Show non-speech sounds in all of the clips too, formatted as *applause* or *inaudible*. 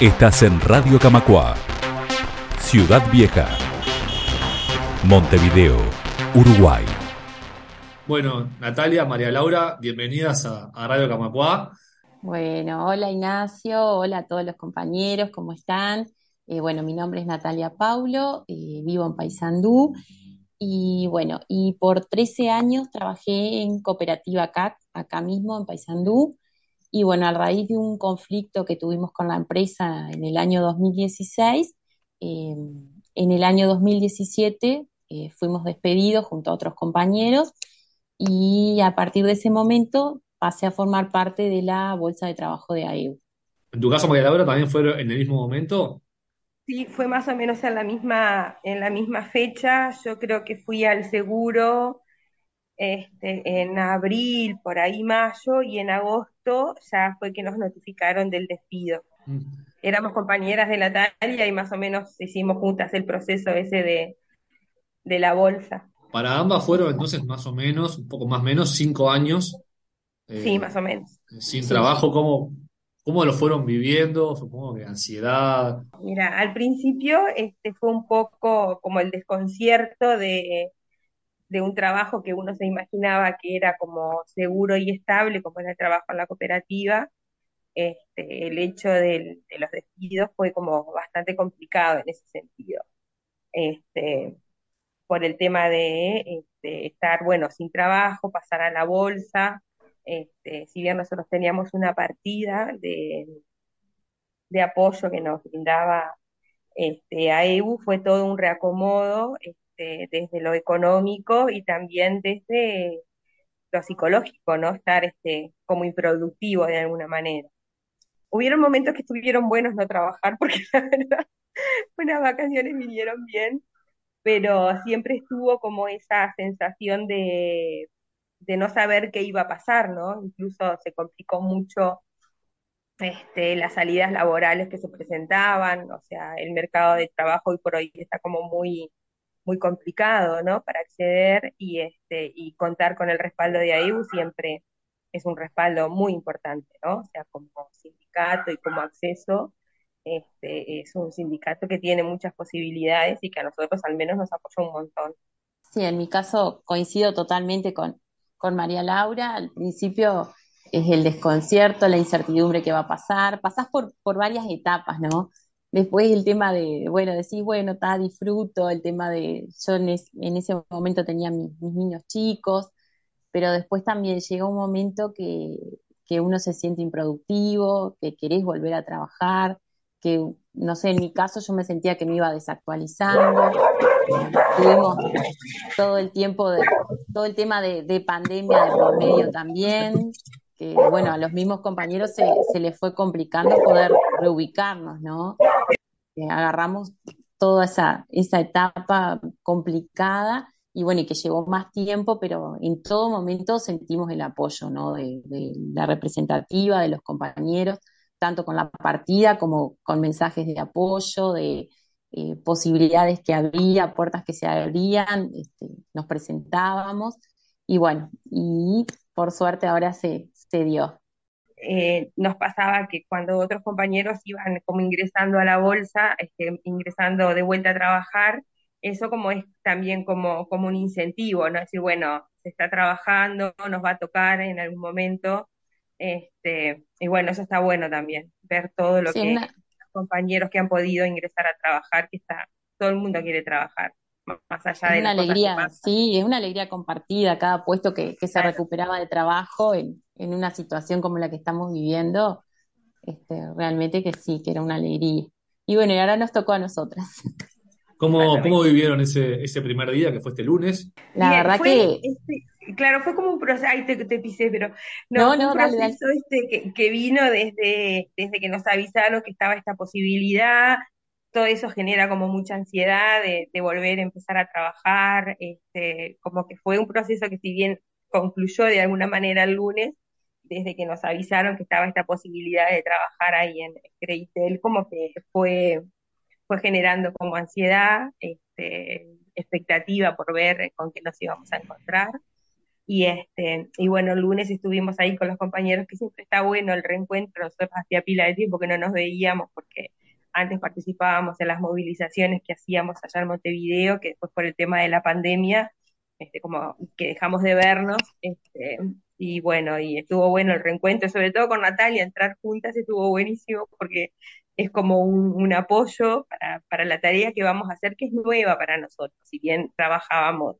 Estás en Radio Camacua, Ciudad Vieja, Montevideo, Uruguay. Bueno, Natalia, María Laura, bienvenidas a, a Radio Camacua. Bueno, hola Ignacio, hola a todos los compañeros, ¿cómo están? Eh, bueno, mi nombre es Natalia Paulo, eh, vivo en Paysandú y bueno, y por 13 años trabajé en Cooperativa CAC, acá mismo en Paysandú. Y bueno, a raíz de un conflicto que tuvimos con la empresa en el año 2016, eh, en el año 2017 eh, fuimos despedidos junto a otros compañeros y a partir de ese momento pasé a formar parte de la Bolsa de Trabajo de AEU. ¿En tu caso, María Laura, también fue en el mismo momento? Sí, fue más o menos en la misma, en la misma fecha. Yo creo que fui al seguro este, en abril, por ahí mayo, y en agosto ya fue que nos notificaron del despido. Mm. Éramos compañeras de la talla y más o menos hicimos juntas el proceso ese de, de la bolsa. Para ambas fueron entonces más o menos, un poco más o menos, cinco años Sí, eh, más o menos. sin Sí, trabajo. ¿Cómo, cómo lo fueron viviendo? Supongo que ansiedad. Mira, al principio este, fue un poco como el desconcierto de, de un trabajo que uno se imaginaba que era como seguro y estable, como era el trabajo en la cooperativa. Este, el hecho de los despidos fue como bastante complicado en ese sentido. Este, por el tema de este, estar, bueno, sin trabajo, pasar a la bolsa. Este, si bien nosotros teníamos una partida de, de apoyo que nos brindaba este, AEU, fue todo un reacomodo este, desde lo económico y también desde lo psicológico, ¿no? Estar este, como improductivo de alguna manera. Hubieron momentos que estuvieron buenos no trabajar *laughs* porque la verdad, unas vacaciones vinieron bien, pero siempre estuvo como esa sensación de, de no saber qué iba a pasar, ¿no? Incluso se complicó mucho este, las salidas laborales que se presentaban, o sea, el mercado de trabajo hoy por hoy está como muy, muy complicado, ¿no? Para acceder y, este, y contar con el respaldo de AIU siempre es un respaldo muy importante, ¿no? O sea, como sindicato y como acceso, este, es un sindicato que tiene muchas posibilidades y que a nosotros al menos nos apoya un montón. Sí, en mi caso coincido totalmente con, con María Laura. Al principio es el desconcierto, la incertidumbre que va a pasar. Pasás por, por varias etapas, ¿no? Después el tema de, bueno, decís, bueno, está, disfruto, el tema de, yo en, es- en ese momento tenía mis, mis niños chicos, pero después también llega un momento que, que uno se siente improductivo, que querés volver a trabajar, que, no sé, en mi caso yo me sentía que me iba desactualizando. Tuvimos todo el tiempo de, todo el tema de, de pandemia de por medio también, que bueno, a los mismos compañeros se, se les fue complicando poder reubicarnos, ¿no? Eh, agarramos toda esa, esa etapa complicada y bueno, y que llevó más tiempo, pero en todo momento sentimos el apoyo, ¿no? De, la representativa, de los compañeros, tanto con la partida como con mensajes de apoyo, de eh, posibilidades que había, puertas que se abrían, este, nos presentábamos y bueno, y por suerte ahora se, se dio. eh, nos pasaba que cuando otros compañeros iban como ingresando a la bolsa, este, ingresando de vuelta a trabajar, eso como es también como, como un incentivo, ¿no? Decir, bueno, se está trabajando, nos va a tocar en algún momento, este, y bueno, eso está bueno también, ver todo lo Sí, que una, los compañeros que han podido ingresar a trabajar, que está, todo el mundo quiere trabajar, más allá Es de una las cosas que alegría, pasan. sí, es una alegría compartida, cada puesto que, que se Claro. recuperaba de trabajo en, en una situación como la que estamos viviendo, este, realmente que sí, que era una alegría. Y bueno, y ahora nos tocó a nosotras. ¿Cómo, cómo vivieron ese, ese primer día que fue este lunes? La Bien, verdad fue, que, este, claro, fue como un proceso, ay, te, te pisé, pero no, no, fue un no, dale, dale. proceso este que, que vino desde, desde que nos avisaron que estaba esta posibilidad, todo eso genera como mucha ansiedad de, de volver a empezar a trabajar, este, como que fue un proceso que si bien concluyó de alguna manera el lunes, desde que nos avisaron que estaba esta posibilidad de trabajar ahí en Creditel, como que fue fue generando como ansiedad, este, expectativa por ver con qué nos íbamos a encontrar. Y, este, y bueno, el lunes estuvimos ahí con los compañeros, que siempre está bueno el reencuentro, nosotros hacía pila de tiempo que no nos veíamos porque antes participábamos en las movilizaciones que hacíamos allá en Montevideo, que después por el tema de la pandemia, este, como que dejamos de vernos, este, y bueno, y estuvo bueno el reencuentro, sobre todo con Natalia, entrar juntas estuvo buenísimo porque es como un, apoyo para, la tarea que vamos a hacer, que es nueva para nosotros. Si bien trabajábamos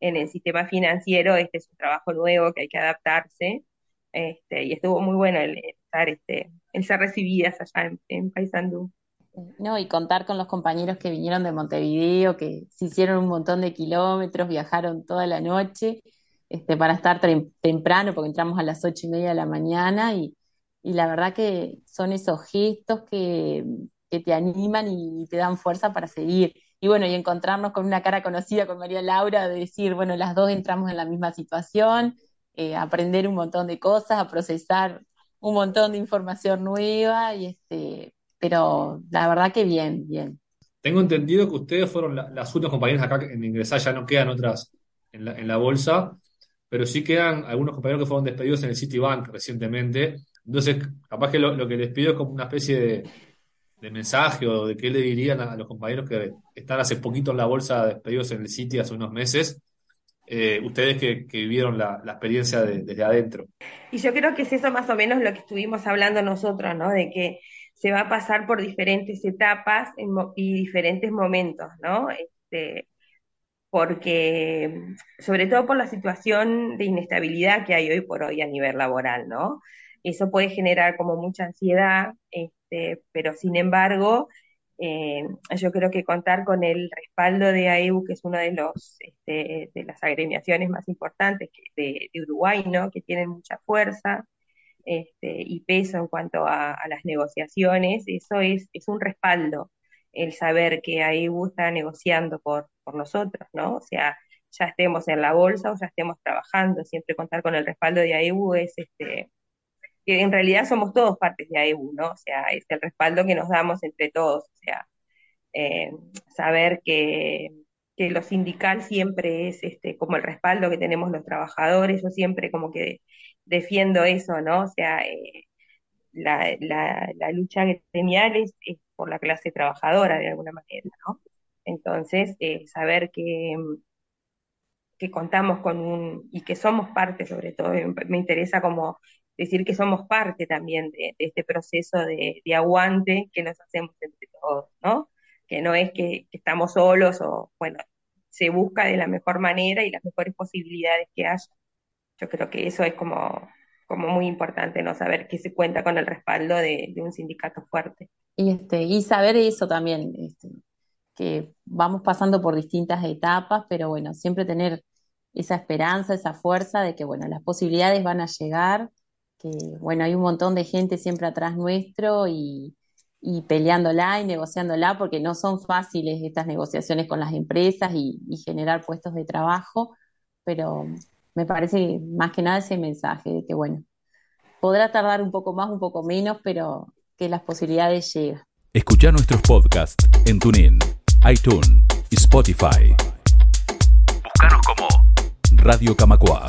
en el sistema financiero, este es un trabajo nuevo que hay que adaptarse, este, y estuvo muy bueno el, estar, este, el ser recibidas allá en, en Paysandú. No, y contar con los compañeros que vinieron de Montevideo, que se hicieron un montón de kilómetros, viajaron toda la noche este, para estar temprano, porque entramos a las ocho y media de la mañana, y, y la verdad que son esos gestos que, que, te animan y te dan fuerza para seguir. Y bueno, y encontrarnos con una cara conocida con María Laura, de decir, bueno, las dos entramos en la misma situación, eh, aprender un montón de cosas, a procesar un montón de información nueva, y este, pero la verdad que bien, bien. Tengo entendido que ustedes fueron las últimas compañeras acá en ingresar, ya no quedan otras en la, en la bolsa, pero sí quedan algunos compañeros que fueron despedidos en el Citibank recientemente. Entonces, capaz que lo, que les pido es como una especie de, mensaje o de qué le dirían a, los compañeros que están hace poquito en la bolsa despedidos en el Citi hace unos meses, eh, ustedes que, vivieron la, experiencia desde adentro. Y yo creo que es eso más o menos lo que estuvimos hablando nosotros, ¿no? De que se va a pasar por diferentes etapas y diferentes momentos, ¿no? Este, porque, sobre todo por la situación de inestabilidad que hay hoy por hoy a nivel laboral, ¿no? Eso puede generar como mucha ansiedad, este, pero sin embargo, eh, yo creo que contar con el respaldo de AEU, que es una de, los, este, de las agremiaciones más importantes de, Uruguay, ¿no? que tienen mucha fuerza este, y peso en cuanto a, las negociaciones, eso es, es un respaldo, el saber que AEU está negociando por, por nosotros, ¿no? O sea, ya estemos en la bolsa o ya estemos trabajando, siempre contar con el respaldo de AEU es este, que en realidad somos todos partes de AEU, ¿no? O sea, es el respaldo que nos damos entre todos, o sea, eh, saber que, que, lo sindical siempre es este, como el respaldo que tenemos los trabajadores, yo siempre como que defiendo eso, ¿no? O sea, eh, la, la, lucha gremial es, es, por la clase trabajadora de alguna manera, ¿no? Entonces, eh, saber que, que contamos con un, y que somos parte sobre todo, me interesa como decir que somos parte también de, este proceso de, aguante que nos hacemos entre todos, ¿no? Que no es que, estamos solos o, bueno, se busca de la mejor manera y las mejores posibilidades que haya. Yo creo que eso es como, como muy importante, ¿no? Saber que se cuenta con el respaldo de, un sindicato fuerte. Y, este, y saber eso también, este, que vamos pasando por distintas etapas, pero bueno, siempre tener esa esperanza, esa fuerza de que, bueno, las posibilidades van a llegar que bueno, hay un montón de gente siempre atrás nuestro y, y peleándola y negociándola porque no son fáciles estas negociaciones con las empresas y, generar puestos de trabajo, pero me parece más que nada ese mensaje de que bueno, podrá tardar un poco más, un poco menos, pero que las posibilidades llegan. Escucha nuestros podcasts en TuneIn, iTunes y Spotify. Búscanos como Radio Camacua.